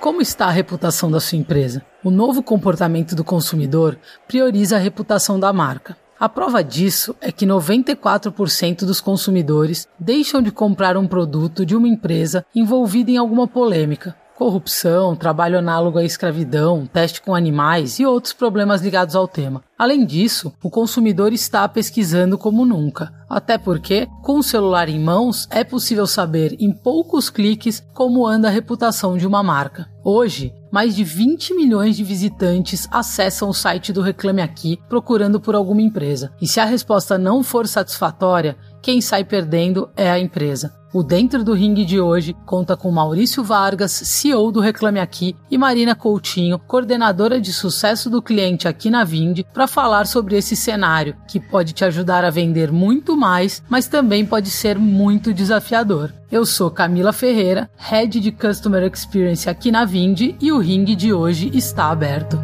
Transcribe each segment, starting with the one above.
Como está a reputação da sua empresa? O novo comportamento do consumidor prioriza a reputação da marca. A prova disso é que 94% dos consumidores deixam de comprar um produto de uma empresa envolvida em alguma polêmica, corrupção, trabalho análogo à escravidão, teste com animais e outros problemas ligados ao tema. Além disso, o consumidor está pesquisando como nunca, até porque, com o celular em mãos, é possível saber em poucos cliques como anda a reputação de uma marca. Hoje, mais de 20 milhões de visitantes acessam o site do Reclame Aqui procurando por alguma empresa. E se a resposta não for satisfatória, quem sai perdendo é a empresa. O Dentro do Ringue de hoje conta com Maurício Vargas, CEO do Reclame Aqui, e Marina Coutinho, coordenadora de sucesso do cliente aqui na Vinde, para falar sobre esse cenário, que pode te ajudar a vender muito mais, mas também pode ser muito desafiador. Eu sou Camila Ferreira, Head de Customer Experience aqui na Vinde, e o ringue de hoje está aberto.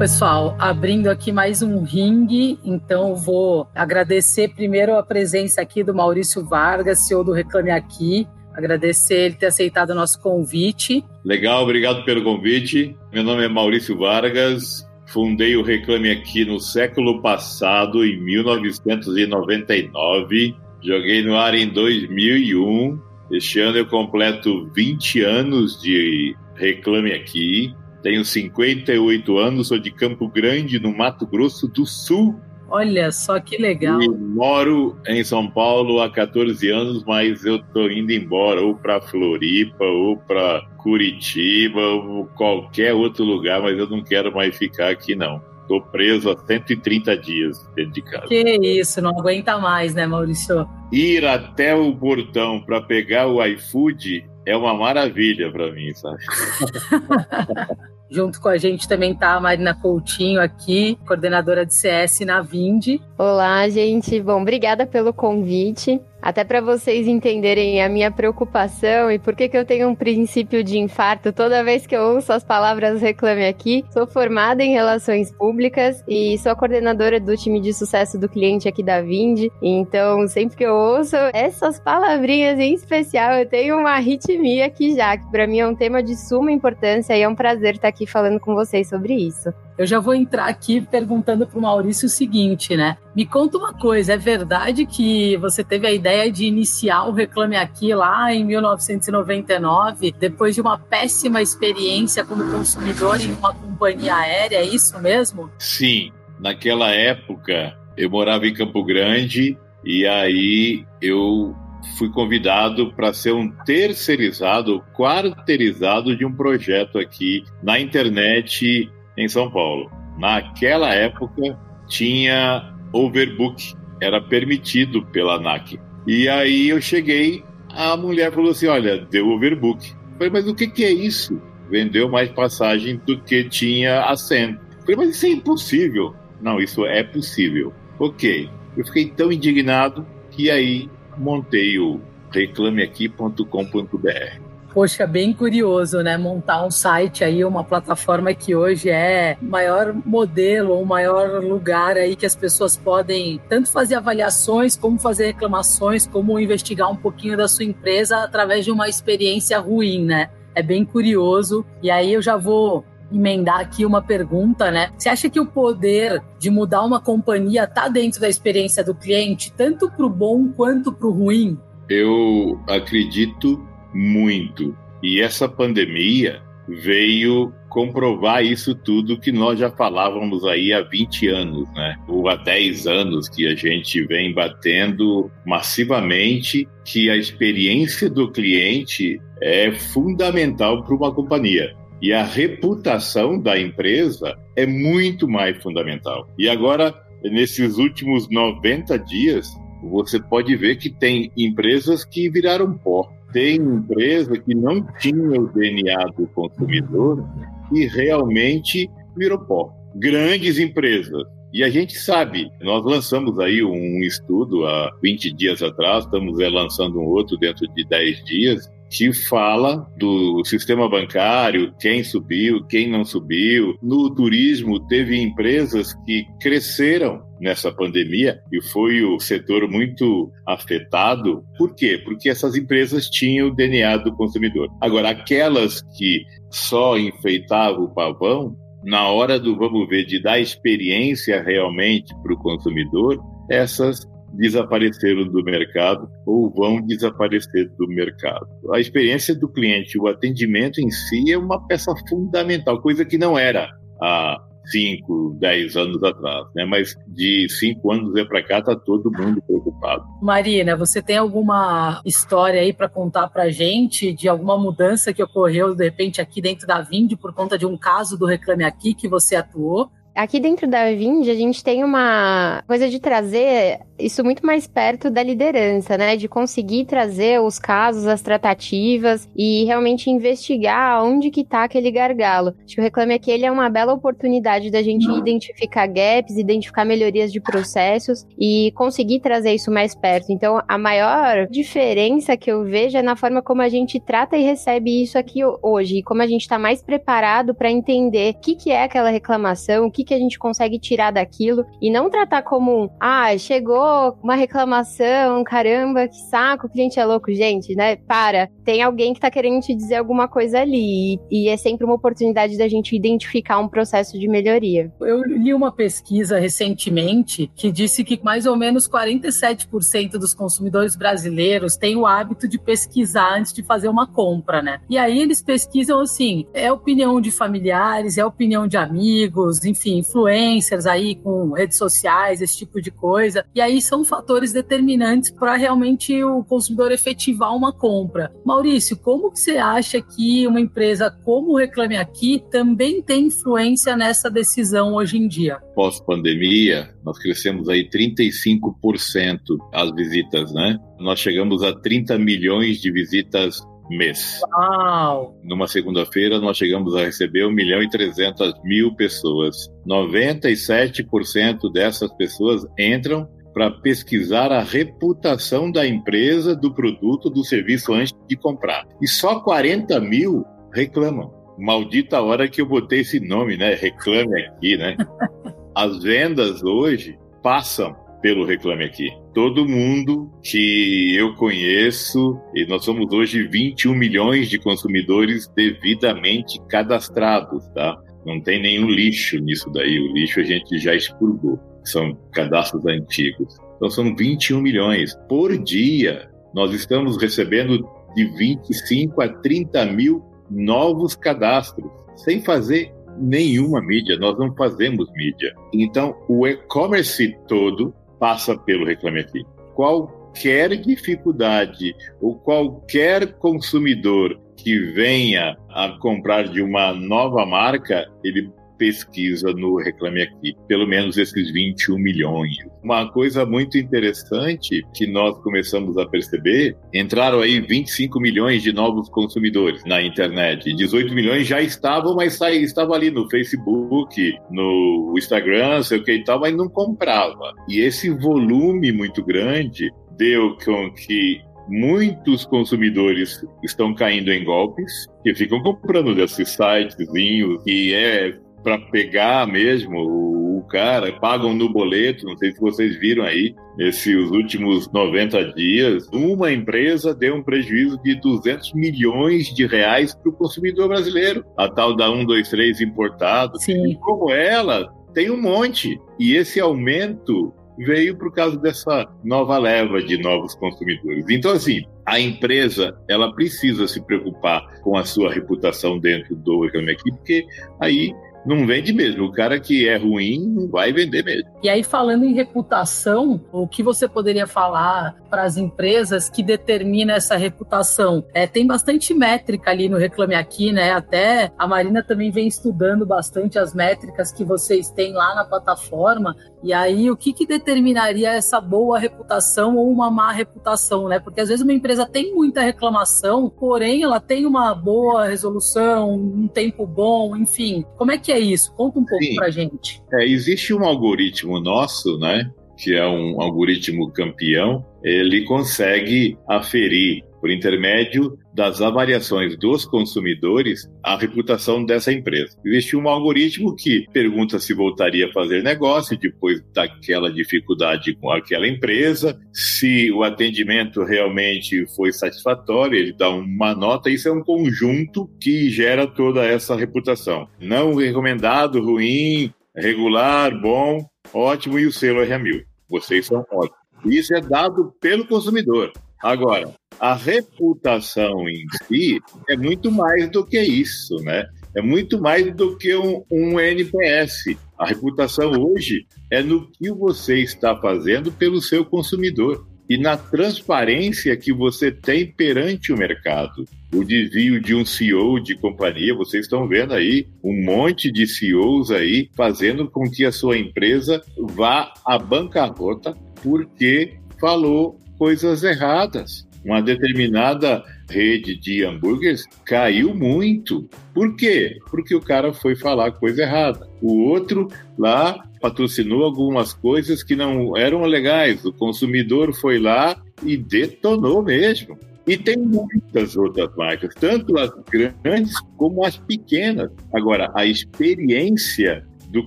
Pessoal, abrindo aqui mais um ringue, então vou agradecer primeiro a presença aqui do Maurício Vargas, CEO do Reclame Aqui. Agradecer ele ter aceitado o nosso convite. Legal, obrigado pelo convite. Meu nome é Maurício Vargas, fundei o Reclame Aqui no século passado, em 1999. Joguei no ar em 2001. Este ano eu completo 20 anos de Reclame Aqui. Tenho 58 anos, sou de Campo Grande, no Mato Grosso do Sul. Olha só que legal. E moro em São Paulo há 14 anos, mas eu tô indo embora ou para Floripa ou para Curitiba ou qualquer outro lugar, mas eu não quero mais ficar aqui não. Tô preso há 130 dias dentro de casa. Que isso, não aguenta mais, né, Maurício? Ir até o portão para pegar o iFood é uma maravilha para mim, sabe? Junto com a gente também tá a Marina Coutinho aqui, coordenadora de CS na Vinde. Olá, gente. Bom, obrigada pelo convite. Até para vocês entenderem a minha preocupação e por que, que eu tenho um princípio de infarto toda vez que eu ouço as palavras reclame aqui. Sou formada em relações públicas e sou coordenadora do time de sucesso do cliente aqui da Vinde. Então, sempre que eu ouço essas palavrinhas em especial, eu tenho uma arritmia aqui já, que para mim é um tema de suma importância e é um prazer estar aqui falando com vocês sobre isso. Eu já vou entrar aqui perguntando para o Maurício o seguinte, né? Me conta uma coisa, é verdade que você teve a ideia de iniciar o Reclame Aqui lá em 1999, depois de uma péssima experiência como consumidor em uma companhia aérea, é isso mesmo? Sim, naquela época eu morava em Campo Grande e aí eu fui convidado para ser um terceirizado, quarteirizado de um projeto aqui na internet em São Paulo. Naquela época tinha overbook, era permitido pela ANAC. E aí eu cheguei, a mulher falou assim: olha, deu overbook. Eu falei, mas o que, que é isso? Vendeu mais passagem do que tinha assento. Eu falei, mas isso é impossível. Não, isso é possível. Ok. Eu fiquei tão indignado que aí montei o reclameaqui.com.br. Poxa, bem curioso, né? Montar um site aí, uma plataforma que hoje é o maior modelo, o maior lugar aí que as pessoas podem tanto fazer avaliações, como fazer reclamações, como investigar um pouquinho da sua empresa através de uma experiência ruim, né? É bem curioso. E aí eu já vou emendar aqui uma pergunta, né? Você acha que o poder de mudar uma companhia está dentro da experiência do cliente, tanto para o bom quanto para o ruim? Eu acredito muito. E essa pandemia veio comprovar isso tudo que nós já falávamos aí há 20 anos, né? Ou há 10 anos que a gente vem batendo massivamente que a experiência do cliente é fundamental para uma companhia. E a reputação da empresa é muito mais fundamental. E agora, nesses últimos 90 dias, você pode ver que tem empresas que viraram pó tem empresa que não tinha o DNA do consumidor e realmente virou pó. Grandes empresas. E a gente sabe, nós lançamos aí um estudo há 20 dias atrás, estamos lançando um outro dentro de 10 dias, que fala do sistema bancário, quem subiu, quem não subiu. No turismo, teve empresas que cresceram nessa pandemia e foi o setor muito afetado. Por quê? Porque essas empresas tinham o DNA do consumidor. Agora, aquelas que só enfeitavam o pavão, na hora do vamos ver, de dar experiência realmente para o consumidor, essas desapareceram do mercado ou vão desaparecer do mercado. A experiência do cliente, o atendimento em si é uma peça fundamental, coisa que não era há 5, 10 anos atrás, né? Mas de 5 anos é para cá está todo mundo preocupado. Marina, você tem alguma história aí para contar para gente de alguma mudança que ocorreu de repente aqui dentro da Vind por conta de um caso do Reclame Aqui que você atuou? Aqui dentro da Vind, a gente tem uma coisa de trazer isso muito mais perto da liderança, né? De conseguir trazer os casos, as tratativas e realmente investigar onde que tá aquele gargalo. Acho que o Reclame Aqui ele é uma bela oportunidade da gente identificar gaps, identificar melhorias de processos e conseguir trazer isso mais perto. Então, a maior diferença que eu vejo é na forma como a gente trata e recebe isso aqui hoje e como a gente está mais preparado para entender o que, que é aquela reclamação, o que, que a gente consegue tirar daquilo e não tratar como um, ah, chegou uma reclamação, caramba, que saco, o cliente é louco. Gente, né? Para. Tem alguém que tá querendo te dizer alguma coisa ali. E, e é sempre uma oportunidade da gente identificar um processo de melhoria. Eu li uma pesquisa recentemente que disse que mais ou menos 47% dos consumidores brasileiros têm o hábito de pesquisar antes de fazer uma compra, né? E aí eles pesquisam assim, é opinião de familiares, é opinião de amigos, enfim, influencers aí com redes sociais, esse tipo de coisa. E aí são fatores determinantes para realmente o consumidor efetivar uma compra. Maurício, como que você acha que uma empresa como o Reclame Aqui também tem influência nessa decisão hoje em dia? Pós-pandemia, nós crescemos aí 35% as visitas, né? Nós chegamos a 30 milhões de visitas mês. Uau! Numa segunda-feira, nós chegamos a receber 1 milhão e 300 mil pessoas. 97% dessas pessoas entram para pesquisar a reputação da empresa, do produto, do serviço antes de comprar. E só 40 mil reclamam. Maldita hora que eu botei esse nome, né? Reclame aqui, né? As vendas hoje passam pelo Reclame Aqui. Todo mundo que eu conheço, e nós somos hoje 21 milhões de consumidores devidamente cadastrados, tá? Não tem nenhum lixo nisso daí. O lixo a gente já expurgou são cadastros antigos. Então são 21 milhões. Por dia, nós estamos recebendo de 25 a 30 mil novos cadastros, sem fazer nenhuma mídia, nós não fazemos mídia. Então, o e-commerce todo passa pelo Reclame Aqui. Qualquer dificuldade ou qualquer consumidor que venha a comprar de uma nova marca, ele pesquisa no Reclame Aqui, pelo menos esses 21 milhões. Uma coisa muito interessante que nós começamos a perceber, entraram aí 25 milhões de novos consumidores na internet. 18 milhões já estavam, mas estavam ali no Facebook, no Instagram, sei o que e tal, mas não comprava. E esse volume muito grande deu com que muitos consumidores estão caindo em golpes, que ficam comprando desses sitezinhos que é para pegar mesmo o, cara, pagam no boleto, não sei se vocês viram aí, nesses últimos 90 dias, uma empresa deu um prejuízo de 200 milhões de reais para o consumidor brasileiro, a tal da 123 importado. Sim. E como ela, tem um monte. E esse aumento veio por causa dessa nova leva de novos consumidores. Então, assim, a empresa ela precisa se preocupar com a sua reputação dentro do Reclame Aqui, porque aí não vende mesmo. O cara que é ruim não vai vender mesmo. E aí, falando em reputação, o que você poderia falar para as empresas que determina essa reputação? É, tem bastante métrica ali no Reclame Aqui, né? Até a Marina também vem estudando bastante as métricas que vocês têm lá na plataforma. E aí, o que, que determinaria essa boa reputação ou uma má reputação, né? Porque às vezes uma empresa tem muita reclamação, porém ela tem uma boa resolução, um tempo bom, enfim. Como é que é isso? Conta um pouco Sim. pra gente. É, existe um algoritmo nosso, né? Que é um algoritmo campeão, ele consegue aferir por intermédio das avaliações dos consumidores, a reputação dessa empresa. Existe um algoritmo que pergunta se voltaria a fazer negócio depois daquela dificuldade com aquela empresa, se o atendimento realmente foi satisfatório, ele dá uma nota. Isso é um conjunto que gera toda essa reputação. Não recomendado, ruim, regular, bom, ótimo e o selo R1000. Vocês são ótimos. Isso é dado pelo consumidor. Agora, a reputação em si é muito mais do que isso, né? É muito mais do que um, um NPS. A reputação hoje é no que você está fazendo pelo seu consumidor e na transparência que você tem perante o mercado. O desvio de um CEO de companhia, vocês estão vendo aí um monte de CEOs aí fazendo com que a sua empresa vá à bancarrota porque falou coisas erradas uma determinada rede de hambúrgueres caiu muito. Por quê? Porque o cara foi falar coisa errada. O outro lá patrocinou algumas coisas que não eram legais. O consumidor foi lá e detonou mesmo. E tem muitas outras marcas, tanto as grandes como as pequenas. Agora, a experiência do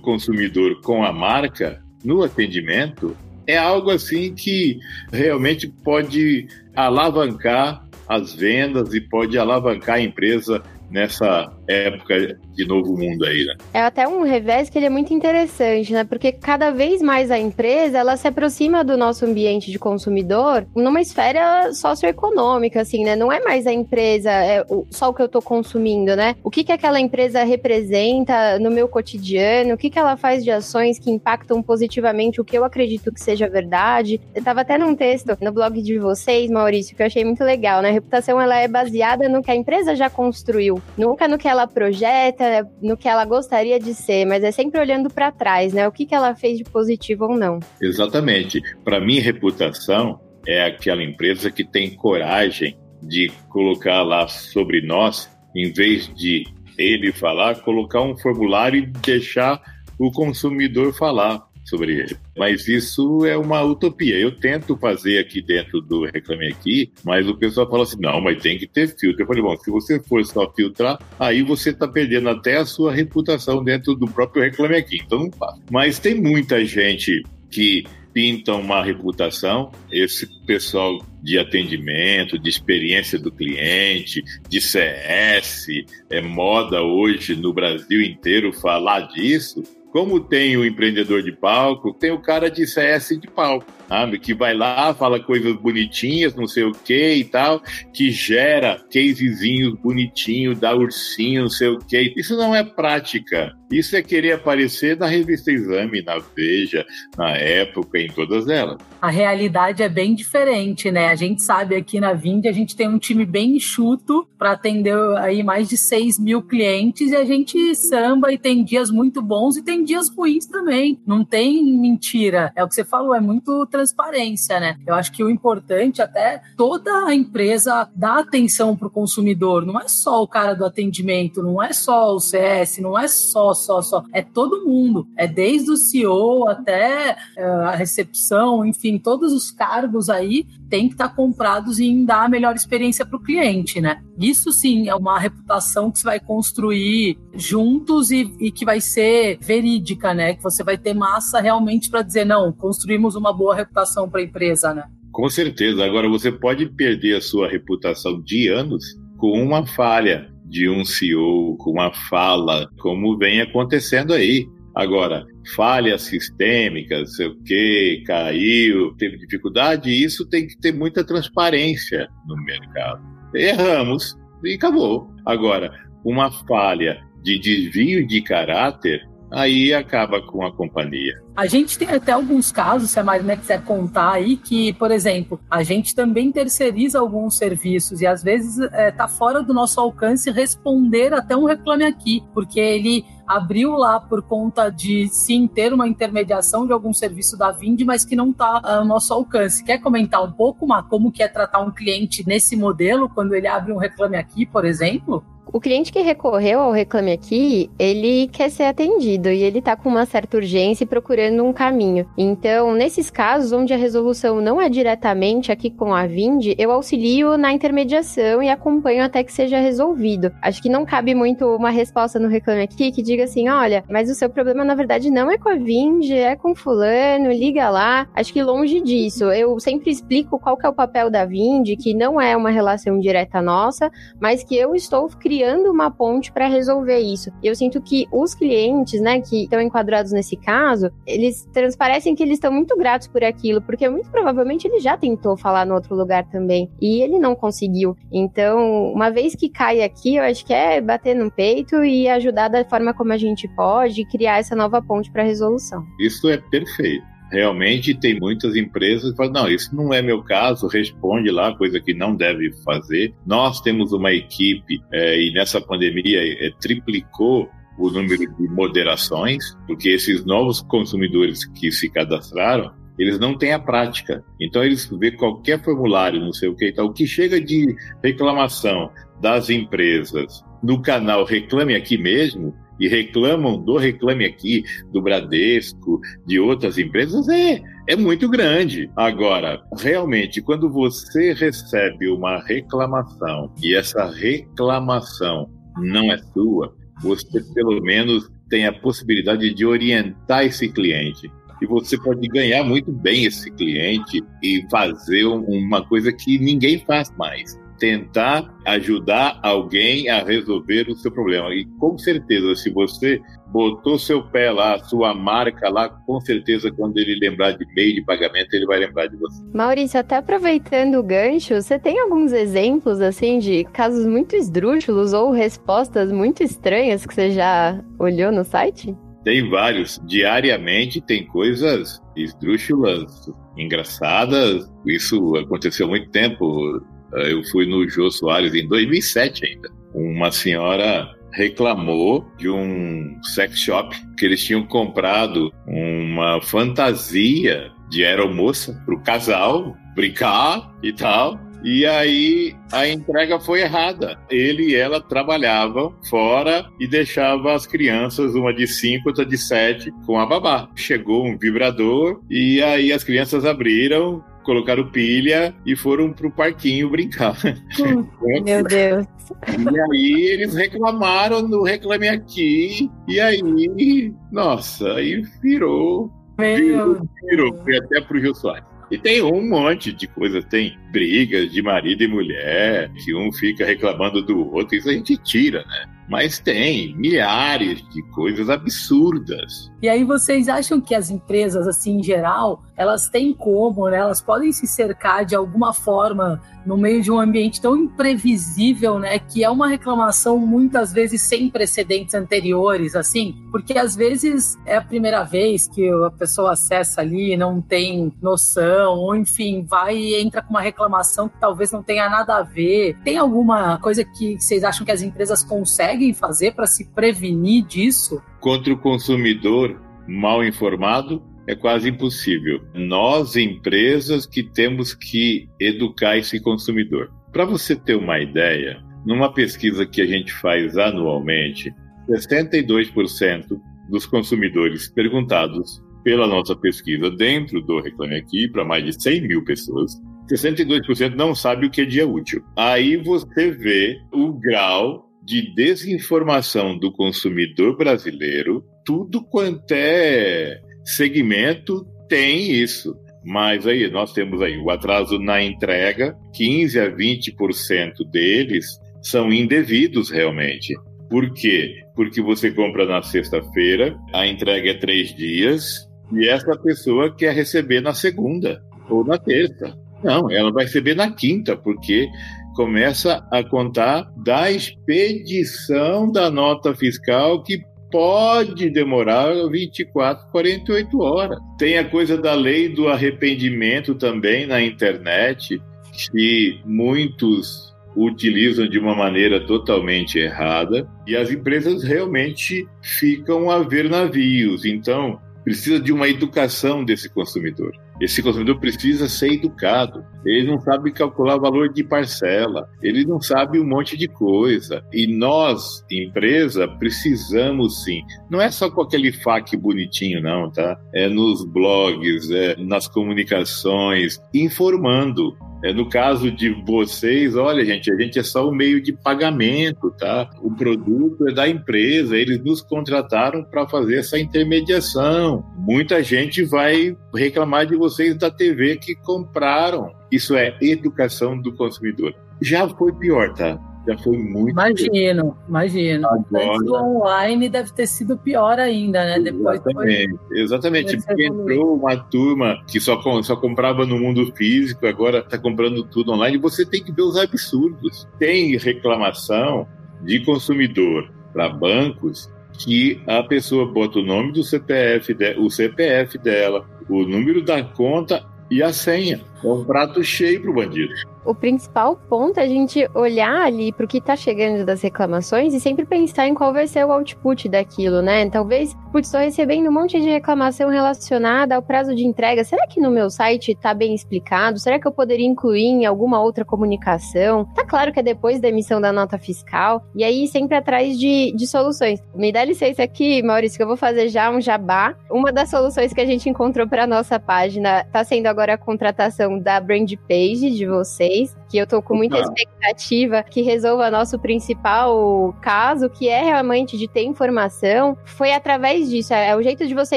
consumidor com a marca no atendimento é algo assim que realmente pode alavancar as vendas e pode alavancar a empresa nessa época de novo mundo aí, né? É até um revés que ele é muito interessante, né? Porque cada vez mais a empresa, ela se aproxima do nosso ambiente de consumidor numa esfera socioeconômica, assim, né? Não é mais a empresa, é só o que eu tô consumindo, né? O que que aquela empresa representa no meu cotidiano, o que que ela faz de ações que impactam positivamente o que eu acredito que seja verdade. Eu tava até num texto no blog de vocês, Maurício, que eu achei muito legal, né? A reputação, ela é baseada no que a empresa já construiu, nunca no que ela projeta, no que ela gostaria de ser, mas é sempre olhando para trás, né? O que, que ela fez de positivo ou não. Exatamente. Para mim, reputação é aquela empresa que tem coragem de colocar lá sobre nós, em vez de ele falar, colocar um formulário e deixar o consumidor falar sobre ele. Mas isso é uma utopia. Eu tento fazer aqui dentro do Reclame Aqui, mas o pessoal fala assim: não, mas tem que ter filtro. Eu falei: bom, se você for só filtrar, aí você está perdendo até a sua reputação dentro do próprio Reclame Aqui. Então não faz. Mas tem muita gente que pinta uma reputação, esse pessoal de atendimento, de experiência do cliente, de CS, é moda hoje no Brasil inteiro falar disso. Como tem o empreendedor de palco, tem o cara de CS de palco sabe? Que vai lá, fala coisas bonitinhas, não sei o que e tal, que gera casezinhos bonitinhos, dá ursinho, não sei o que. Isso não é prática. Isso é querer aparecer na revista Exame, na Veja, na época, em todas elas. A realidade é bem diferente, né? A gente sabe aqui na Vind, a gente tem um time bem enxuto para atender aí mais de 6 mil clientes e a gente samba e tem dias muito bons e tem dias ruins também. Não tem mentira. É o que você falou, é muito transparência, né? Eu acho que o importante até toda a empresa dá atenção para o consumidor, não é só o cara do atendimento, não é só o CS, não é só, só, só, é todo mundo, é desde o CEO até uh, a recepção, enfim, todos os cargos aí têm que estar tá comprados em dar a melhor experiência para o cliente, né? Isso sim é uma reputação que você vai construir juntos e, e que vai ser verídica, né? Que você vai ter massa realmente para dizer, não, construímos uma boa reputação para a empresa, né? Com certeza. Agora, você pode perder a sua reputação de anos com uma falha de um CEO, com uma fala, como vem acontecendo aí. Agora, falhas sistêmicas, sei o que, caiu, teve dificuldade, isso tem que ter muita transparência no mercado. Erramos e acabou. Agora, uma falha de desvio de caráter, aí acaba com a companhia. A gente tem até alguns casos, se a Marina quiser contar aí, que, por exemplo, a gente também terceiriza alguns serviços e às vezes está é, tá fora do nosso alcance responder até um reclame aqui, porque ele abriu lá por conta de sim ter uma intermediação de algum serviço da Vind, mas que não está ao nosso alcance. Quer comentar um pouco, Má, como que é tratar um cliente nesse modelo quando ele abre um reclame aqui, por exemplo? O cliente que recorreu ao Reclame Aqui, ele quer ser atendido e ele tá com uma certa urgência e procurando um caminho. Então, nesses casos onde a resolução não é diretamente aqui com a Vind, eu auxilio na intermediação e acompanho até que seja resolvido. Acho que não cabe muito uma resposta no Reclame Aqui que diga assim: olha, mas o seu problema na verdade não é com a Vind, é com fulano, liga lá. Acho que longe disso. Eu sempre explico qual é o papel da Vind, que não é uma relação direta nossa, mas que eu estou criando uma ponte para resolver isso. E eu sinto que os clientes, né, que estão enquadrados nesse caso, eles transparecem que eles estão muito gratos por aquilo, porque muito provavelmente ele já tentou falar no outro lugar também e ele não conseguiu. Então, uma vez que cai aqui, eu acho que é bater no peito e ajudar da forma como a gente pode criar essa nova ponte para resolução. Isso é perfeito realmente tem muitas empresas que falam, não, isso não é meu caso, responde lá, coisa que não deve fazer. Nós temos uma equipe é, e nessa pandemia é, triplicou o número de moderações, porque esses novos consumidores que se cadastraram, eles não têm a prática. Então eles vê qualquer formulário, não sei o que, então, o que chega de reclamação das empresas no canal Reclame Aqui mesmo, e reclamam do Reclame Aqui, do Bradesco, de outras empresas, é, é muito grande. Agora, realmente, quando você recebe uma reclamação e essa reclamação não é sua, você pelo menos tem a possibilidade de orientar esse cliente. E você pode ganhar muito bem esse cliente e fazer uma coisa que ninguém faz mais tentar ajudar alguém a resolver o seu problema. E com certeza, se você botou seu pé lá, sua marca lá, com certeza quando ele lembrar de meio de pagamento, ele vai lembrar de você. Maurício, até aproveitando o gancho, você tem alguns exemplos assim de casos muito esdrúxulos ou respostas muito estranhas que você já olhou no site? Tem vários. Diariamente tem coisas esdrúxulas, engraçadas. Isso aconteceu há muito tempo. Eh, eu fui no Jô Soares em 2007 ainda. Uma senhora reclamou de um sex shop que eles tinham comprado uma fantasia de aeromoça para o casal brincar e tal. E aí a entrega foi errada. Ele e ela trabalhavam fora e deixava as crianças, uma de 5, outra de 7, com a babá. Chegou um vibrador e aí as crianças abriram, colocaram pilha e foram pro parquinho brincar. Hum, meu Deus. E aí eles reclamaram no Reclame Aqui, e aí, nossa, aí virou. Virou, virou, foi até pro Rio Soares. E tem um monte de coisas, tem brigas de marido e mulher, que um fica reclamando do outro, isso a gente tira, né? Mas tem milhares de coisas absurdas. E aí vocês acham que as empresas, assim, em geral, elas têm como, né? Elas podem se cercar de alguma forma no meio de um ambiente tão imprevisível, né? Que é uma reclamação muitas vezes sem precedentes anteriores, assim, porque às vezes é a primeira vez que a pessoa acessa ali, não tem noção, ou enfim, vai e entra com uma reclamação que talvez não tenha nada a ver. Tem alguma coisa que vocês acham que as empresas conseguem fazer para se prevenir disso? Contra o consumidor mal informado, é quase impossível. Nós, empresas, que temos que educar esse consumidor. Para você ter uma ideia, numa pesquisa que a gente faz anualmente, 62% dos consumidores perguntados pela nossa pesquisa dentro do Reclame Aqui, para mais de 100 mil pessoas, 62% não sabe o que é dia útil. Aí você vê o grau de desinformação do consumidor brasileiro, tudo quanto é segmento tem isso. Mas aí nós temos aí o atraso na entrega, 15 a 20% deles são indevidos realmente. Por quê? Porque você compra na sexta-feira, a entrega é três dias, e essa pessoa quer receber na segunda ou na terça. Não, ela vai receber na quinta, porque começa a contar da expedição da nota fiscal que pode demorar 24, 48 horas. Tem a coisa da lei do arrependimento também na internet, que muitos utilizam de uma maneira totalmente errada e as empresas realmente ficam a ver navios. Então, precisa de uma educação desse consumidor. Esse consumidor precisa ser educado. Ele não sabe calcular valor de parcela, ele não sabe um monte de coisa. E nós, empresa, precisamos sim. Não é só com aquele FAQ bonitinho, não, tá? É nos blogs, é nas comunicações, informando. É, no caso de vocês, olha, gente, a gente é só o meio de pagamento, tá? O produto é da empresa, eles nos contrataram para fazer essa intermediação. Muita gente vai reclamar de vocês da TV que compraram. Isso é educação do consumidor. Já foi pior, tá? já foi muito. Imagino, imagino. Agora... O online deve ter sido pior ainda, né? Depois exatamente, foi... exatamente. Porque entrou uma turma que só, só comprava no mundo físico, agora está comprando tudo online. Você tem que ver os absurdos. Tem reclamação de consumidor para bancos que a pessoa bota o nome do CPF, de, o CPF dela, o número da conta e a senha. É um prato cheio para o bandido o principal ponto é a gente olhar ali para o que está chegando das reclamações e sempre pensar em qual vai ser o output daquilo, né? Talvez, putz, estou recebendo um monte de reclamação relacionada ao prazo de entrega. Será que no meu site está bem explicado? Será que eu poderia incluir em alguma outra comunicação? Tá claro que é depois da emissão da nota fiscal e aí sempre atrás de, de soluções. Me dá licença aqui, Maurício, que eu vou fazer já um jabá. Uma das soluções que a gente encontrou para nossa página está sendo agora a contratação da brand page de vocês que eu tô com muita expectativa que resolva nosso principal caso, que é realmente de ter informação. Foi através disso, é o jeito de você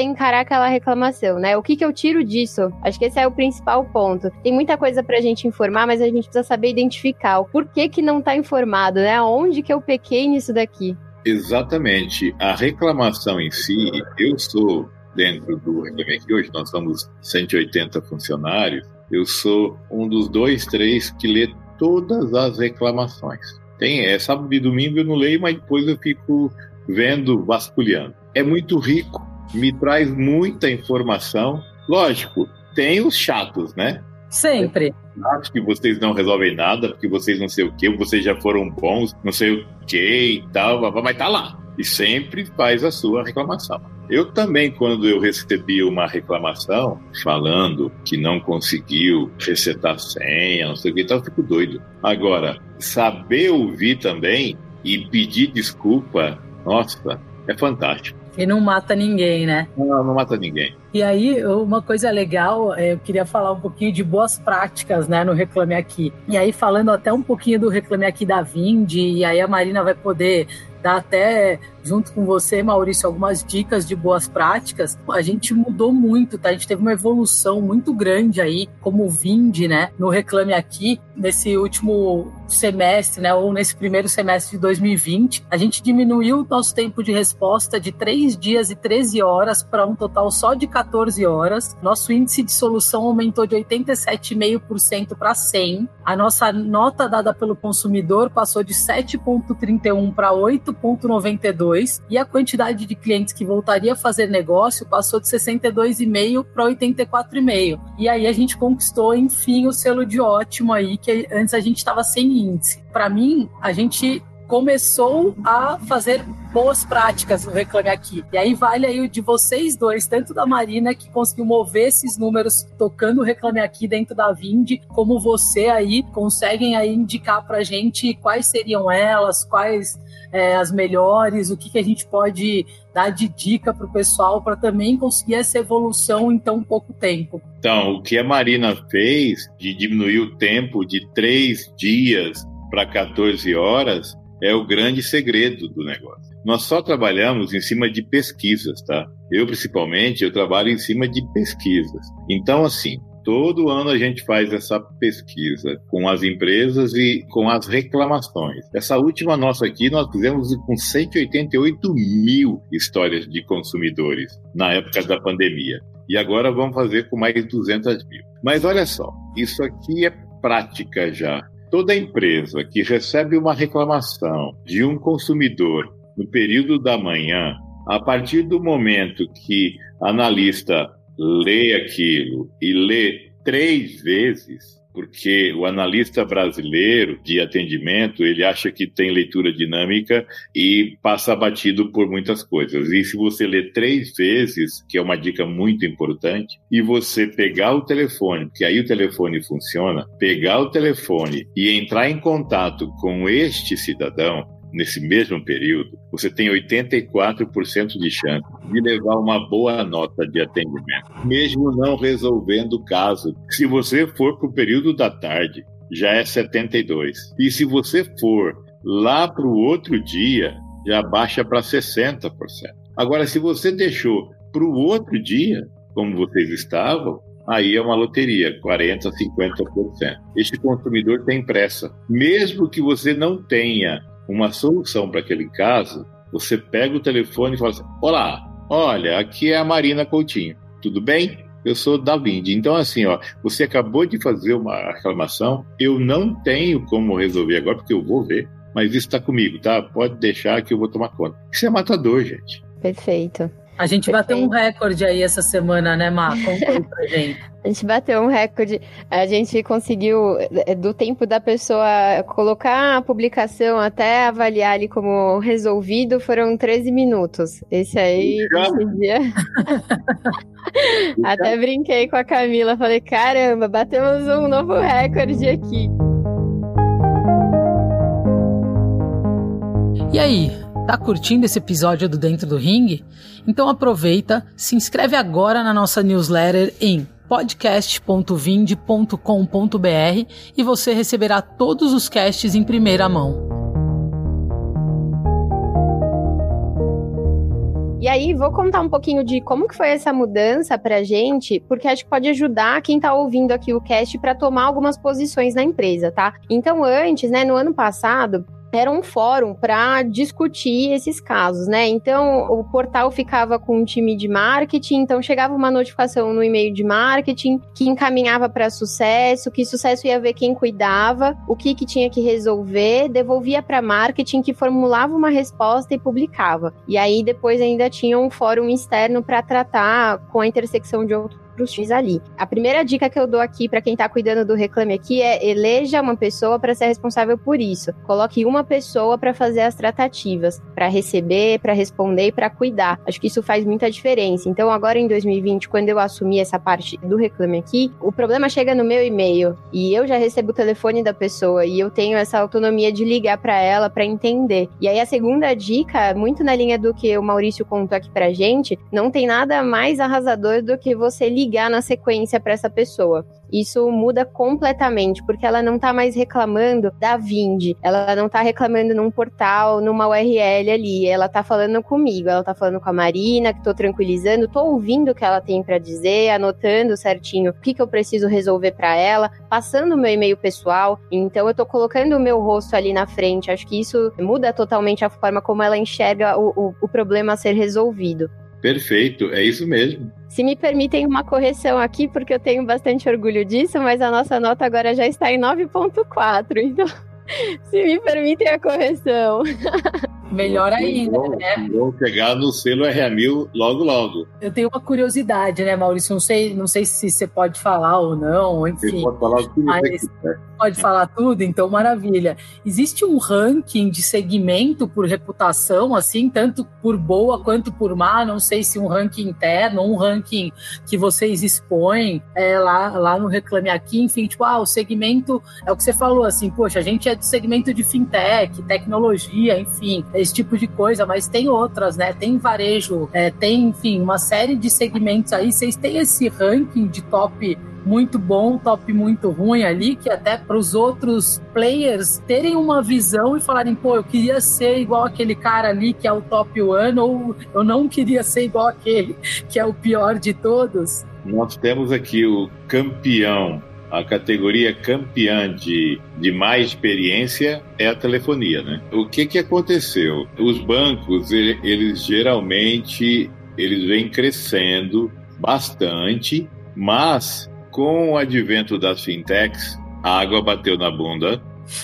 encarar aquela reclamação, né? O que que eu tiro disso? Acho que esse é o principal ponto. Tem muita coisa pra gente informar, mas a gente precisa saber identificar o porquê que não tá informado, né? Onde que eu pequei nisso daqui? Exatamente. A reclamação em si, eu sou dentro do Aqui, hoje nós somos 180 funcionários, eu sou um dos dois, três que lê todas as reclamações. Tem, é sábado e domingo eu não leio, mas depois eu fico vendo, vasculhando. É muito rico, me traz muita informação. Lógico, tem os chatos, né? Sempre. Acho que vocês não resolvem nada, porque vocês não sei o que, vocês já foram bons, não sei o que e tal, mas tá lá. E sempre faz a sua reclamação. Eu também, quando eu recebi uma reclamação falando que não conseguiu resetar senha, não sei o que, então eu fico doido. Agora, saber ouvir também e pedir desculpa, nossa, é fantástico. E não mata ninguém, né? Não, não mata ninguém. E aí, uma coisa legal, é, eu queria falar um pouquinho de boas práticas, né, no Reclame Aqui. E aí, falando até um pouquinho do Reclame Aqui da Vindi, e aí a Marina vai poder dar até junto com você, Maurício, algumas dicas de boas práticas. A gente mudou muito, tá? A gente teve uma evolução muito grande aí, como o Vind, né? No Reclame Aqui, nesse último semestre, né? Ou nesse primeiro semestre de 2020, a gente diminuiu o nosso tempo de resposta de 3 dias e 13 horas para um total só de 14 horas. Nosso índice de solução aumentou de 87,5% para 100. A nossa nota dada pelo consumidor passou de 7,31 para 8,92 e a quantidade de clientes que voltaria a fazer negócio passou de 62,5 para 84,5. E aí a gente conquistou, enfim, o selo de ótimo aí, que antes a gente estava sem índice. Para mim, a gente começou a fazer boas práticas no Reclame Aqui. E aí vale aí o de vocês dois, tanto da Marina, que conseguiu mover esses números tocando o Reclame Aqui dentro da Vind, como você aí, conseguem aí indicar pra gente quais seriam elas, quais é, as melhores, o que, que a gente pode dar de dica para o pessoal para também conseguir essa evolução em tão pouco tempo. Então, o que a Marina fez de diminuir o tempo de três dias para 14 horas é o grande segredo do negócio. Nós só trabalhamos em cima de pesquisas, tá? Eu, principalmente, eu trabalho em cima de pesquisas. Então, assim, todo ano a gente faz essa pesquisa com as empresas e com as reclamações. Essa última nossa aqui, nós fizemos com 188 mil histórias de consumidores na época da pandemia. E agora vamos fazer com mais de 200 mil. Mas olha só, isso aqui é prática já. Toda empresa que recebe uma reclamação de um consumidor no período da manhã, a partir do momento que analista lê aquilo e lê três vezes, porque o analista brasileiro de atendimento, ele acha que tem leitura dinâmica e passa batido por muitas coisas. E se você ler três vezes, que é uma dica muito importante, e você pegar o telefone, porque aí o telefone funciona, pegar o telefone e entrar em contato com este cidadão, nesse mesmo período, você tem 84% de chance de levar uma boa nota de atendimento, mesmo não resolvendo o caso. Se você for para o período da tarde, já é 72. E se você for lá para o outro dia, já baixa para 60%. Agora, se você deixou para o outro dia, como vocês estavam, aí é uma loteria, 40%, 50%. Este consumidor tem pressa. Mesmo que você não tenha uma solução para aquele caso, você pega o telefone e fala assim: Olá, olha, aqui é a Marina Coutinho, tudo bem? Eu sou da Vind. Então, assim, ó, você acabou de fazer uma reclamação, eu não tenho como resolver agora, porque eu vou ver, mas isso está comigo, tá? Pode deixar que eu vou tomar conta. Isso é matador, gente. Perfeito. A gente bateu um recorde aí essa semana, né, Má? Conta pra gente. A gente bateu um recorde. A gente conseguiu, é, do tempo da pessoa colocar a publicação até avaliar ali como resolvido, foram 13 minutos. Esse aí, esse dia. até brinquei com a Camila. Falei, caramba, batemos um novo recorde aqui. E aí, Tá curtindo esse episódio do Dentro do Ring? Então aproveita, se inscreve agora na nossa newsletter em podcast.vind.com.br e você receberá todos os casts em primeira mão. E aí, vou contar um pouquinho de como que foi essa mudança pra gente, porque acho que pode ajudar quem tá ouvindo aqui o cast para tomar algumas posições na empresa, tá? Então, antes, né, no ano passado, era um fórum para discutir esses casos, né? Então, o portal ficava com um time de marketing, então chegava uma notificação no e-mail de marketing que encaminhava para sucesso, que sucesso ia ver quem cuidava, o que que tinha que resolver, devolvia para marketing que formulava uma resposta e publicava. E aí depois ainda tinha um fórum externo para tratar com a intersecção de outros os X ali. A primeira dica que eu dou aqui para quem tá cuidando do Reclame Aqui é eleja uma pessoa para ser responsável por isso. Coloque uma pessoa para fazer as tratativas, para receber, para responder e para cuidar. Acho que isso faz muita diferença. Então, agora em 2020, quando eu assumi essa parte do Reclame Aqui, o problema chega no meu e-mail e eu já recebo o telefone da pessoa e eu tenho essa autonomia de ligar para ela para entender. E aí a segunda dica, muito na linha do que o Maurício contou aqui pra gente, não tem nada mais arrasador do que você ligar ligar na sequência para essa pessoa. Isso muda completamente, porque ela não tá mais reclamando da Vind, ela não tá reclamando num portal, numa URL ali, ela tá falando comigo, ela tá falando com a Marina, que tô tranquilizando, tô ouvindo o que ela tem para dizer, anotando certinho o que, que eu preciso resolver para ela, passando o meu e-mail pessoal, então eu tô colocando o meu rosto ali na frente, acho que isso muda totalmente a forma como ela enxerga o, o, o problema a ser resolvido. Perfeito, é isso mesmo. Se me permitem uma correção aqui, porque eu tenho bastante orgulho disso, mas a nossa nota agora já está em 9.4, então se me permitem a correção. Melhor ainda, vão, né? Vão chegar no selo RA1000 logo, logo. Eu tenho uma curiosidade, né, Maurício? Não sei, não sei se você pode falar ou não, enfim. Você pode falar tudo mas pode falar tudo, então maravilha. Existe um ranking de segmento por reputação, assim, tanto por boa quanto por má? Não sei se um ranking interno, um ranking que vocês expõem é, lá, lá no Reclame Aqui, enfim, tipo, ah, o segmento é o que você falou, assim, poxa, a gente é do segmento de fintech, tecnologia, enfim esse tipo de coisa, mas tem outras, né? Tem varejo, é, tem, enfim, uma série de segmentos aí. Vocês têm esse ranking de top muito bom, top muito ruim ali, que até para os outros players terem uma visão e falarem, pô, eu queria ser igual aquele cara ali que é o top one, ou eu não queria ser igual aquele que é o pior de todos. Nós temos aqui o campeão a categoria campeã de, de mais experiência é a telefonia, né? O que que aconteceu? Os bancos, eles geralmente eles vêm crescendo bastante, mas com o advento das fintechs, a água bateu na bunda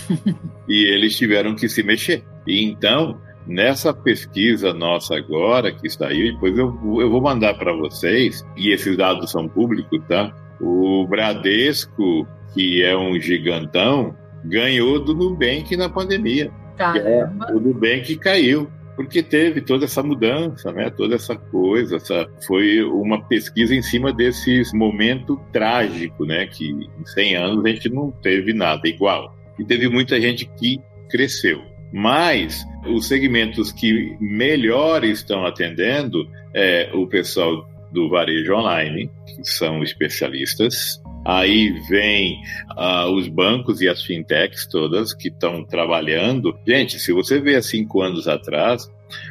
e eles tiveram que se mexer. E então, nessa pesquisa nossa agora que saiu, depois eu, eu vou mandar para vocês, e esses dados são públicos, tá? O Bradesco que é um gigantão, ganhou do Nubank na pandemia. Caramba. É, o Nubank caiu porque teve toda essa mudança, né? Toda essa coisa, essa foi uma pesquisa em cima desse momento trágico, né? Que em 100 anos a gente não teve nada igual. E teve muita gente que cresceu. Mas os segmentos que melhor estão atendendo é o pessoal do varejo online, são especialistas, Aí vem uh, os bancos e as fintechs todas que estão trabalhando. Gente, se você vê há cinco anos atrás,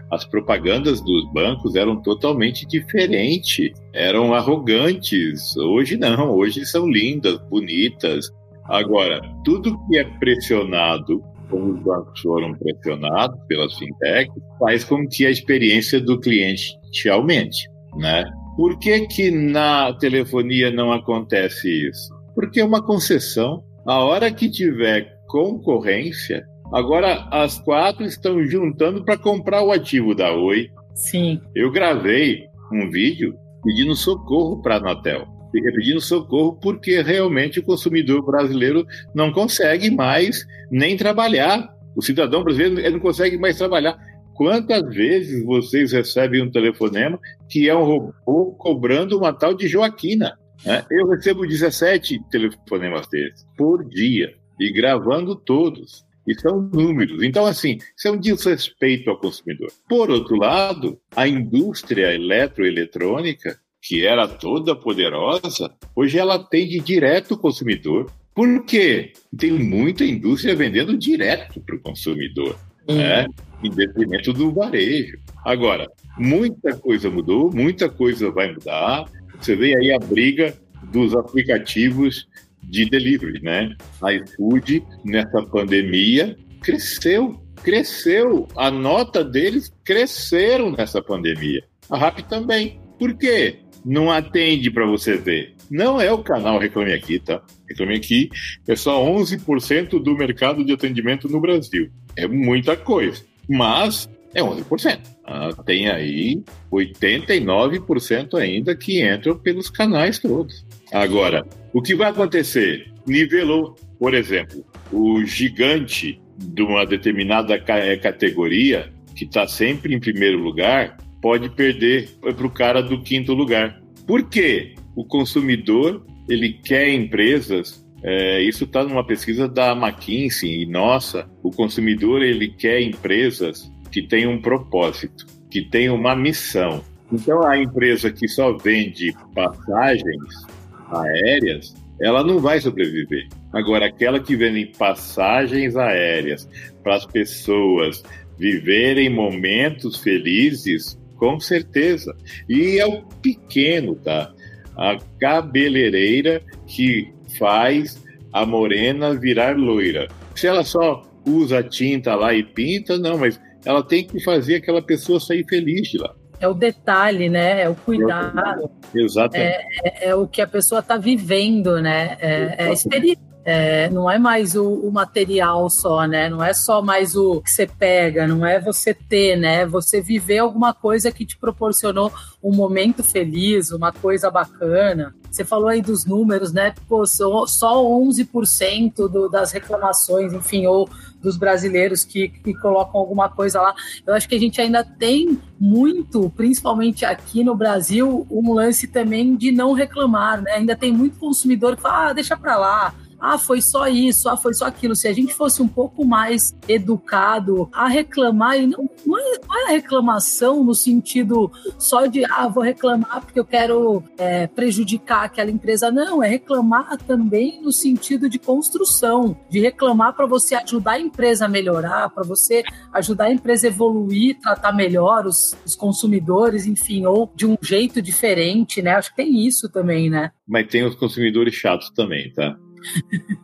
as propagandas dos bancos eram totalmente diferentes, eram arrogantes. Hoje não, hoje são lindas, bonitas. Agora, tudo que é pressionado, como os bancos foram pressionados pelas fintechs, faz com que a experiência do cliente te aumente, né? Por que, que na telefonia não acontece isso? Porque é uma concessão. A hora que tiver concorrência, agora as quatro estão juntando para comprar o ativo da Oi. Sim. Eu gravei um vídeo pedindo socorro para a Anatel. Pedindo socorro porque realmente o consumidor brasileiro não consegue mais nem trabalhar. O cidadão brasileiro não consegue mais trabalhar. Quantas vezes vocês recebem um telefonema que é um robô cobrando uma tal de Joaquina? Né? Eu recebo 17 telefonemas desses por dia e gravando todos. E são números. Então, assim, isso é um desrespeito ao consumidor. Por outro lado, a indústria eletroeletrônica, que era toda poderosa, hoje ela atende direto o consumidor. Por quê? Tem muita indústria vendendo direto para o consumidor. Né? em detrimento do varejo. Agora, muita coisa mudou, muita coisa vai mudar. Você vê aí a briga dos aplicativos de delivery, né? A iFood, nessa pandemia, cresceu, cresceu. A nota deles cresceram nessa pandemia. A RAP também. Por quê? Não atende para você ver. Não é o canal Reclame Aqui, tá? Reclame Aqui é só 11% do mercado de atendimento no Brasil. É muita coisa mas é 11%. Ah, tem aí 89% ainda que entram pelos canais todos. Agora, o que vai acontecer? Nivelou, por exemplo, o gigante de uma determinada eh, categoria, que está sempre em primeiro lugar, pode perder para o cara do quinto lugar. Por quê? O consumidor ele quer empresas é, isso está numa pesquisa da McKinsey e nossa, o consumidor ele quer empresas que tenham um propósito, que tenham uma missão. Então a empresa que só vende passagens aéreas, ela não vai sobreviver. Agora aquela que vende passagens aéreas para as pessoas viverem momentos felizes, com certeza. E é o pequeno, tá? A cabeleireira que faz a morena virar loira. Se ela só usa tinta lá e pinta, não, mas ela tem que fazer aquela pessoa sair feliz de lá. É o detalhe, né? É o cuidado. Exatamente. É, é, é o que a pessoa está vivendo, né? É, é a experiência é, não é mais o, o, material só, né? Não é só mais o que você pega, não é você ter, né? É você viver alguma coisa que te proporcionou um momento feliz, uma coisa bacana. Você falou aí dos números, né? Pô, só, só 11% do, das reclamações, enfim, ou dos brasileiros que, que colocam alguma coisa lá. Eu acho que a gente ainda tem muito, principalmente aqui no Brasil, um lance também de não reclamar, né? Ainda tem muito consumidor que fala, ah, deixa pra lá, ah, foi só isso, ah, foi só aquilo. Se a gente fosse um pouco mais educado a reclamar, e não, não, é, não é reclamação no sentido só de, ah, vou reclamar porque eu quero é, prejudicar aquela empresa. Não, é reclamar também no sentido de construção, de reclamar para você ajudar a empresa a melhorar, para você ajudar a empresa a evoluir, tratar melhor os, os consumidores, enfim, ou de um jeito diferente, né? Acho que tem isso também, né? Mas tem os consumidores chatos também, tá?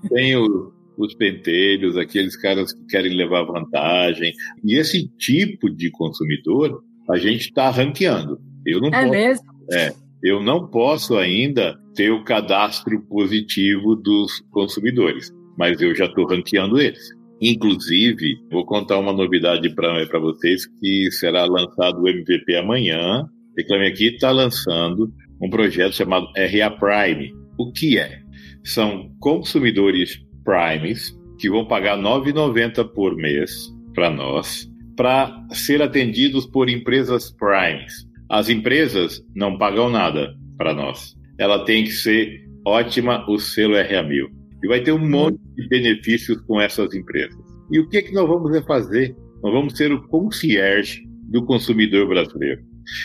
Tem o, os pentelhos, aqueles caras que querem levar vantagem. E esse tipo de consumidor, a gente está ranqueando. Eu não é posso, mesmo? É, eu não posso ainda ter o cadastro positivo dos consumidores, mas eu já estou ranqueando eles. Inclusive, vou contar uma novidade para vocês que será lançado o MVP amanhã. Reclame Aqui está lançando um projeto chamado RA Prime. O que é? São consumidores primes que vão pagar R$ 9,90 por mês para nós, para ser atendidos por empresas primes. As empresas não pagam nada para nós. Ela tem que ser ótima o selo RA1000. E vai ter um monte de benefícios com essas empresas. E o que, que nós vamos fazer? Nós vamos ser o concierge do consumidor brasileiro.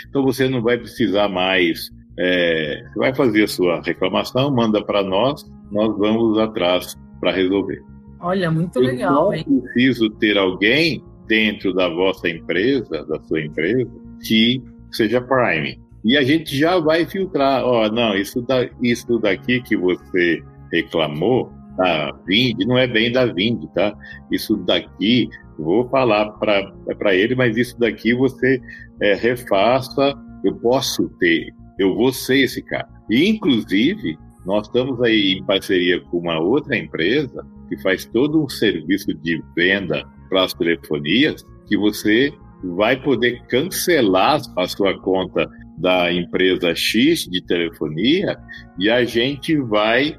Então você não vai precisar mais. É, você vai fazer a sua reclamação, manda para nós, nós vamos atrás para resolver. Olha, muito Eu legal. Eu não preciso ter alguém dentro da vossa empresa, da sua empresa, que seja Prime. E a gente já vai filtrar, ó, oh, não, isso, da, isso daqui que você reclamou, da Vind, não é bem da Vind, tá? Isso daqui, vou falar para ele, mas isso daqui você é, refaça, eu posso ter, eu vou ser esse cara. E, inclusive, nós estamos aí em parceria com uma outra empresa que faz todo um serviço de venda para as telefonias, que você vai poder cancelar a sua conta da empresa X de telefonia e a gente vai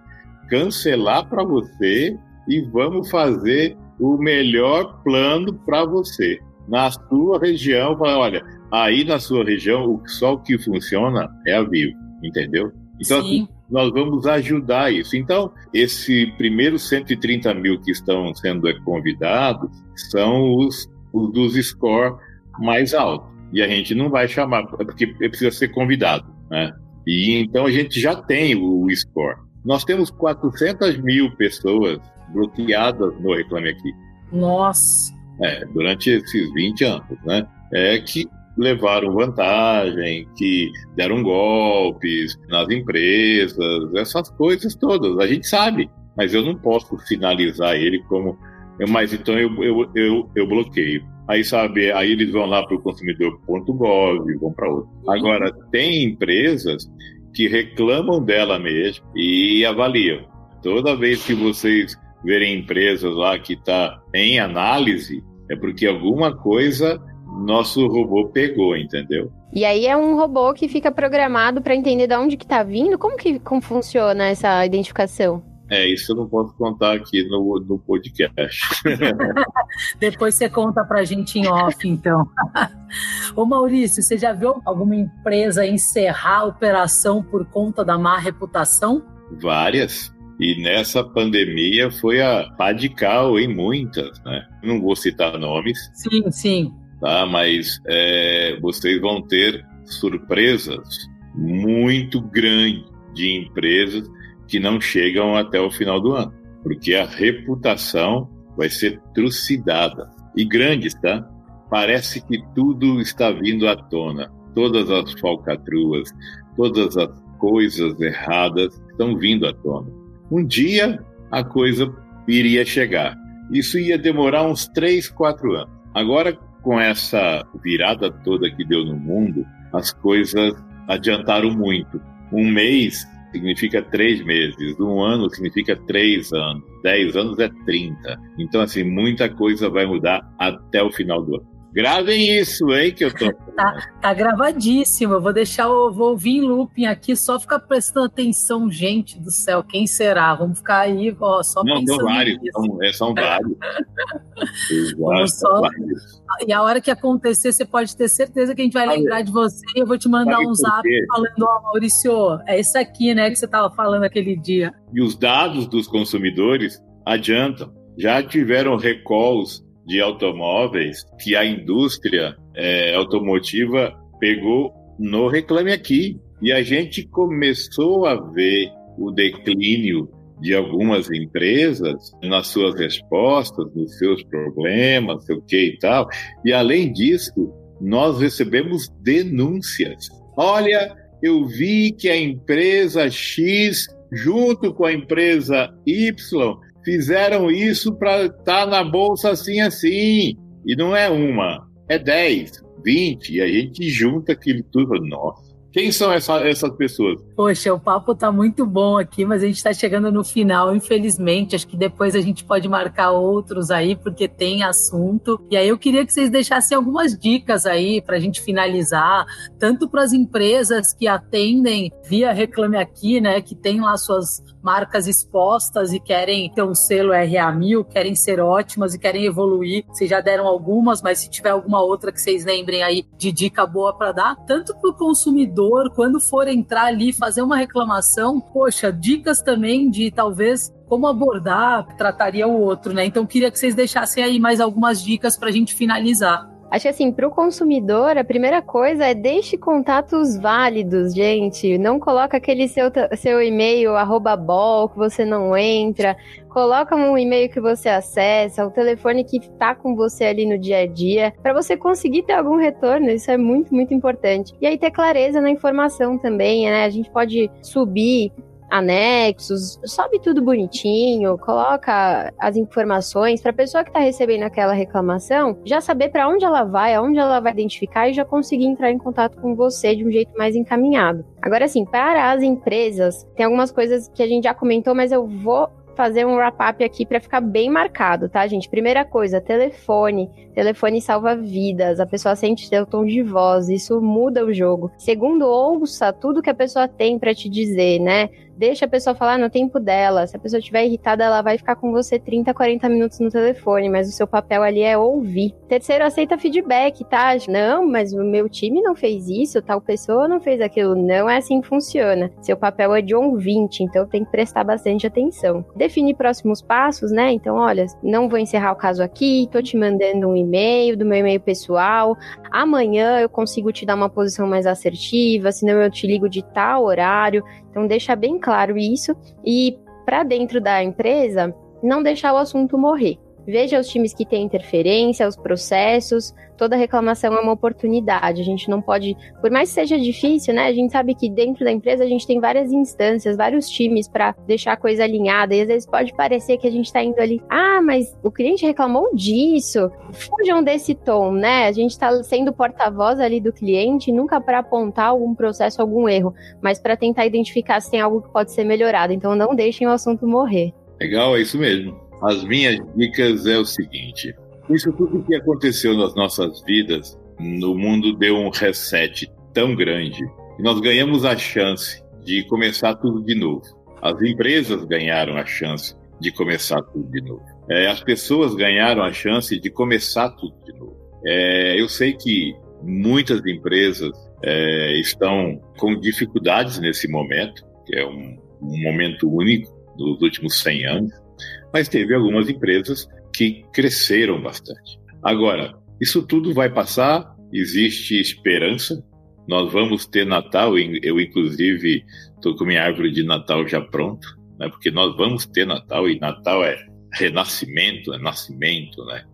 cancelar para você e vamos fazer o melhor plano para você. Na sua região, olha, aí na sua região, só o que funciona é a Vivo, entendeu? Então, assim, nós vamos ajudar isso. Então, esse primeiro 130 mil que estão sendo convidados são os, os dos score mais altos. E a gente não vai chamar, porque precisa ser convidado, né? E então a gente já tem o, o score. Nós temos 400 mil pessoas bloqueadas no Reclame Aqui. Nossa! É, durante esses 20 anos, né? É que levaram vantagem, que deram golpes nas empresas, essas coisas todas. A gente sabe, mas eu não posso finalizar ele como. Mas então eu, eu, eu, eu bloqueio. Aí sabe, aí eles vão lá para o consumidor.gov, vão para outro. Agora, tem empresas que reclamam dela mesmo e avaliam. Toda vez que vocês verem empresas lá que está em análise, é porque alguma coisa nosso robô pegou, entendeu? E aí é um robô que fica programado para entender de onde que tá vindo? Como que como funciona essa identificação? É, isso eu não posso contar aqui no, no podcast. Depois você conta pra gente em off, então. Ô Maurício, você já viu alguma empresa encerrar a operação por conta da má reputação? Várias. E nessa pandemia foi a radical em muitas, né? Não vou citar nomes. Sim, sim tá? Mas é, vocês vão ter surpresas muito grandes de empresas que não chegam até o final do ano, porque a reputação vai ser trucidada e grandes, tá? Parece que tudo está vindo à tona, todas as falcatruas, todas as coisas erradas estão vindo à tona. Um dia a coisa iria chegar. Isso ia demorar uns 3, 4 anos. Agora, com essa virada toda que deu no mundo, as coisas adiantaram muito. Um mês significa três meses, um ano significa três anos, dez anos é trinta. Então, assim, muita coisa vai mudar até o final do ano. Gravem isso, hein, que eu tô. tá, tá gravadíssimo. Eu vou deixar, eu vou ouvir em looping aqui, só ficar prestando atenção, gente do céu, quem será? Vamos ficar aí, ó, só Não, pensando. Não, vários, são, é, são vários. só... vários. E a hora que acontecer, você pode ter certeza que a gente vai lembrar de você e eu vou te mandar um zap falando, ó, oh, Maurício, é isso aqui, né, que você tava falando aquele dia. E os dados dos consumidores adiantam. Já tiveram recalls de automóveis que a indústria é, automotiva pegou no Reclame Aqui. E a gente começou a ver o declínio de algumas empresas nas suas respostas, nos seus problemas, sei o que e tal. E além disso, nós recebemos denúncias. Olha, eu vi que a empresa X, junto com a empresa Y, fizeram isso para estar tá na bolsa assim, assim. E não é uma, é 10, 20, e a gente junta aquilo tudo. Nossa, quem são essa, essas pessoas? Poxa, o papo tá muito bom aqui, mas a gente está chegando no final, infelizmente. Acho que depois a gente pode marcar outros aí, porque tem assunto. E aí eu queria que vocês deixassem algumas dicas aí para a gente finalizar, tanto para as empresas que atendem via Reclame Aqui, né, que tem lá suas marcas expostas e querem ter um selo RA1000, querem ser ótimas e querem evoluir. Vocês já deram algumas, mas se tiver alguma outra que vocês lembrem aí de dica boa para dar, tanto para o consumidor, quando for entrar ali fazer uma reclamação, poxa, dicas também de talvez como abordar, trataria o outro, né? Então queria que vocês deixassem aí mais algumas dicas para a gente finalizar. Acho que assim, para o consumidor, a primeira coisa é deixe contatos válidos, gente. Não coloca aquele seu, seu e-mail arroba bol que você não entra. Coloca um e-mail que você acessa, o telefone que está com você ali no dia a dia, para você conseguir ter algum retorno. Isso é muito, muito importante. E aí ter clareza na informação também, né? A gente pode subir anexos, sobe tudo bonitinho, coloca as informações para a pessoa que está recebendo aquela reclamação já saber para onde ela vai, aonde ela vai identificar e já conseguir entrar em contato com você de um jeito mais encaminhado. Agora, assim, para as empresas, tem algumas coisas que a gente já comentou, mas eu vou fazer um wrap-up aqui para ficar bem marcado, tá, gente? Primeira coisa, telefone. Telefone salva vidas. A pessoa sente seu tom de voz, isso muda o jogo. Segundo, ouça tudo que a pessoa tem para te dizer, né? Deixa a pessoa falar no tempo dela. Se a pessoa estiver irritada, ela vai ficar com você 30, 40 minutos no telefone, mas o seu papel ali é ouvir. Terceiro, aceita feedback, tá? Não, mas o meu time não fez isso, tal pessoa não fez aquilo. Não é assim que funciona. Seu papel é de ouvinte, então tem que prestar bastante atenção. Definir próximos passos, né? Então, olha, não vou encerrar o caso aqui, tô te mandando um e-mail do meu e-mail pessoal. Amanhã eu consigo te dar uma posição mais assertiva, senão eu te ligo de tal horário. Então, deixa bem claro isso. E para dentro da empresa, não deixar o assunto morrer. Veja os times que têm interferência, os processos, toda reclamação é uma oportunidade. A gente não pode, por mais que seja difícil, né? A gente sabe que dentro da empresa a gente tem várias instâncias, vários times para deixar a coisa alinhada. E às vezes pode parecer que a gente está indo ali, ah, mas o cliente reclamou disso. Fujam desse tom, né? A gente está sendo porta-voz ali do cliente, nunca para apontar algum processo, algum erro, mas para tentar identificar se tem algo que pode ser melhorado. Então não deixem o assunto morrer. Legal, é isso mesmo. As minhas dicas é o seguinte: isso tudo que aconteceu nas nossas vidas, no mundo deu um reset tão grande que nós ganhamos a chance de começar tudo de novo. As empresas ganharam a chance de começar tudo de novo. É, as pessoas ganharam a chance de começar tudo de novo. É, eu sei que muitas empresas é, estão com dificuldades nesse momento, que é um, um momento único dos últimos 100 anos mas teve algumas empresas que cresceram bastante. Agora, isso tudo vai passar, existe esperança. Nós vamos ter Natal, eu inclusive estou com minha árvore de Natal já pronta, né? porque nós vamos ter Natal e Natal é renascimento, é nascimento, né?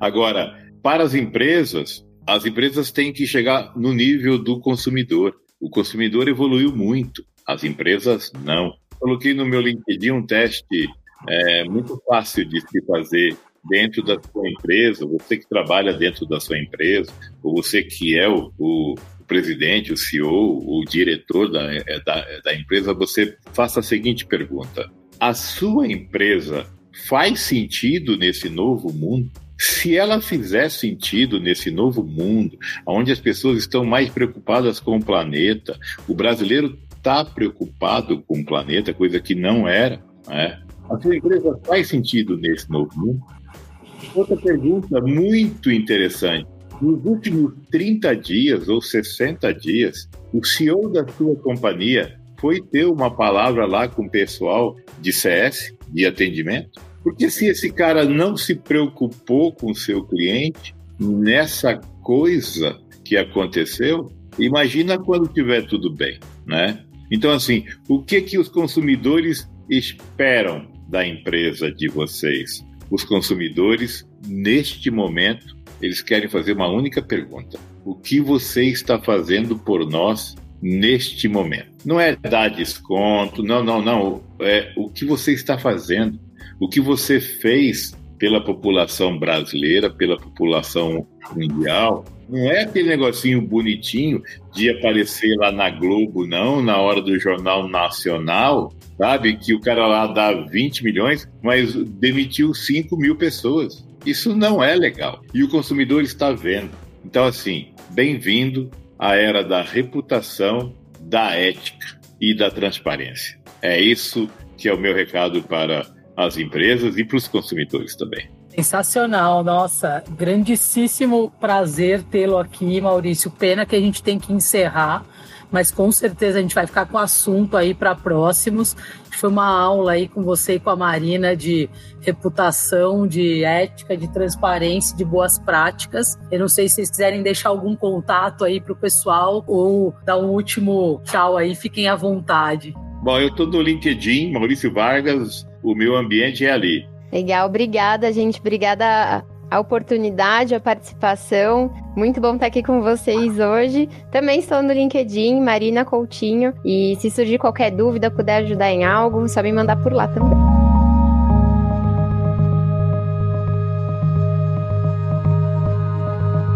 Agora, para as empresas, as empresas têm que chegar no nível do consumidor. O consumidor evoluiu muito, as empresas não. Coloquei no meu LinkedIn um teste é muito fácil de se fazer dentro da sua empresa, você que trabalha dentro da sua empresa, ou você que é o, o presidente, o CEO, o diretor da, é, da, é, da empresa, você faça a seguinte pergunta: a sua empresa faz sentido nesse novo mundo? Se ela fizer sentido nesse novo mundo, onde as pessoas estão mais preocupadas com o planeta, o brasileiro está preocupado com o planeta, coisa que não era, né? A sua empresa faz sentido nesse novo mundo? Outra pergunta muito interessante. Nos últimos 30 dias ou 60 dias, o CEO da sua companhia foi ter uma palavra lá com o pessoal de CS, de atendimento? Porque se esse cara não se preocupou com o seu cliente nessa coisa que aconteceu, imagina quando tiver tudo bem, né? Então, assim, o que que os consumidores esperam da empresa de vocês? Os consumidores, neste momento, eles querem fazer uma única pergunta: o que você está fazendo por nós neste momento? Não é dar desconto, não, não, não. É o que você está fazendo, o que você fez pela população brasileira, pela população mundial, Não é aquele negocinho bonitinho de aparecer lá na Globo, não, na hora do Jornal Nacional, sabe? Que o cara lá dá 20 milhões, mas demitiu 5 mil pessoas. Isso não é legal. E o consumidor está vendo. Então, assim, bem-vindo à era da reputação, da ética e da transparência. É isso que é o meu recado para as empresas e para os consumidores também. Sensacional, nossa, grandíssimo prazer tê-lo aqui, Maurício. Pena que a gente tem que encerrar, mas com certeza a gente vai ficar com assunto aí para próximos. Foi uma aula aí com você e com a Marina de reputação, de ética, de transparência, de boas práticas. Eu não sei se vocês quiserem deixar algum contato aí para o pessoal ou dar um último tchau aí, fiquem à vontade. Bom, eu estou no LinkedIn, Maurício Vargas, o meu ambiente é ali. Legal, obrigada, gente. Obrigada a oportunidade, a participação. Muito bom estar aqui com vocês hoje. Também estou no LinkedIn, Marina Coutinho. E se surgir qualquer dúvida, puder ajudar em algo, só me mandar por lá também.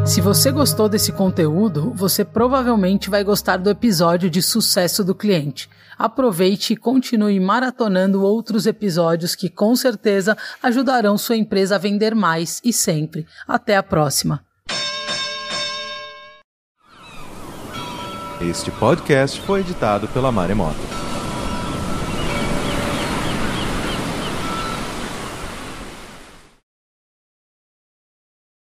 Se você gostou desse conteúdo, você provavelmente vai gostar do episódio de sucesso do cliente. Aproveite e continue maratonando outros episódios que com certeza ajudarão sua empresa a vender mais e sempre. Até a próxima. Este podcast foi editado pela Maremoto.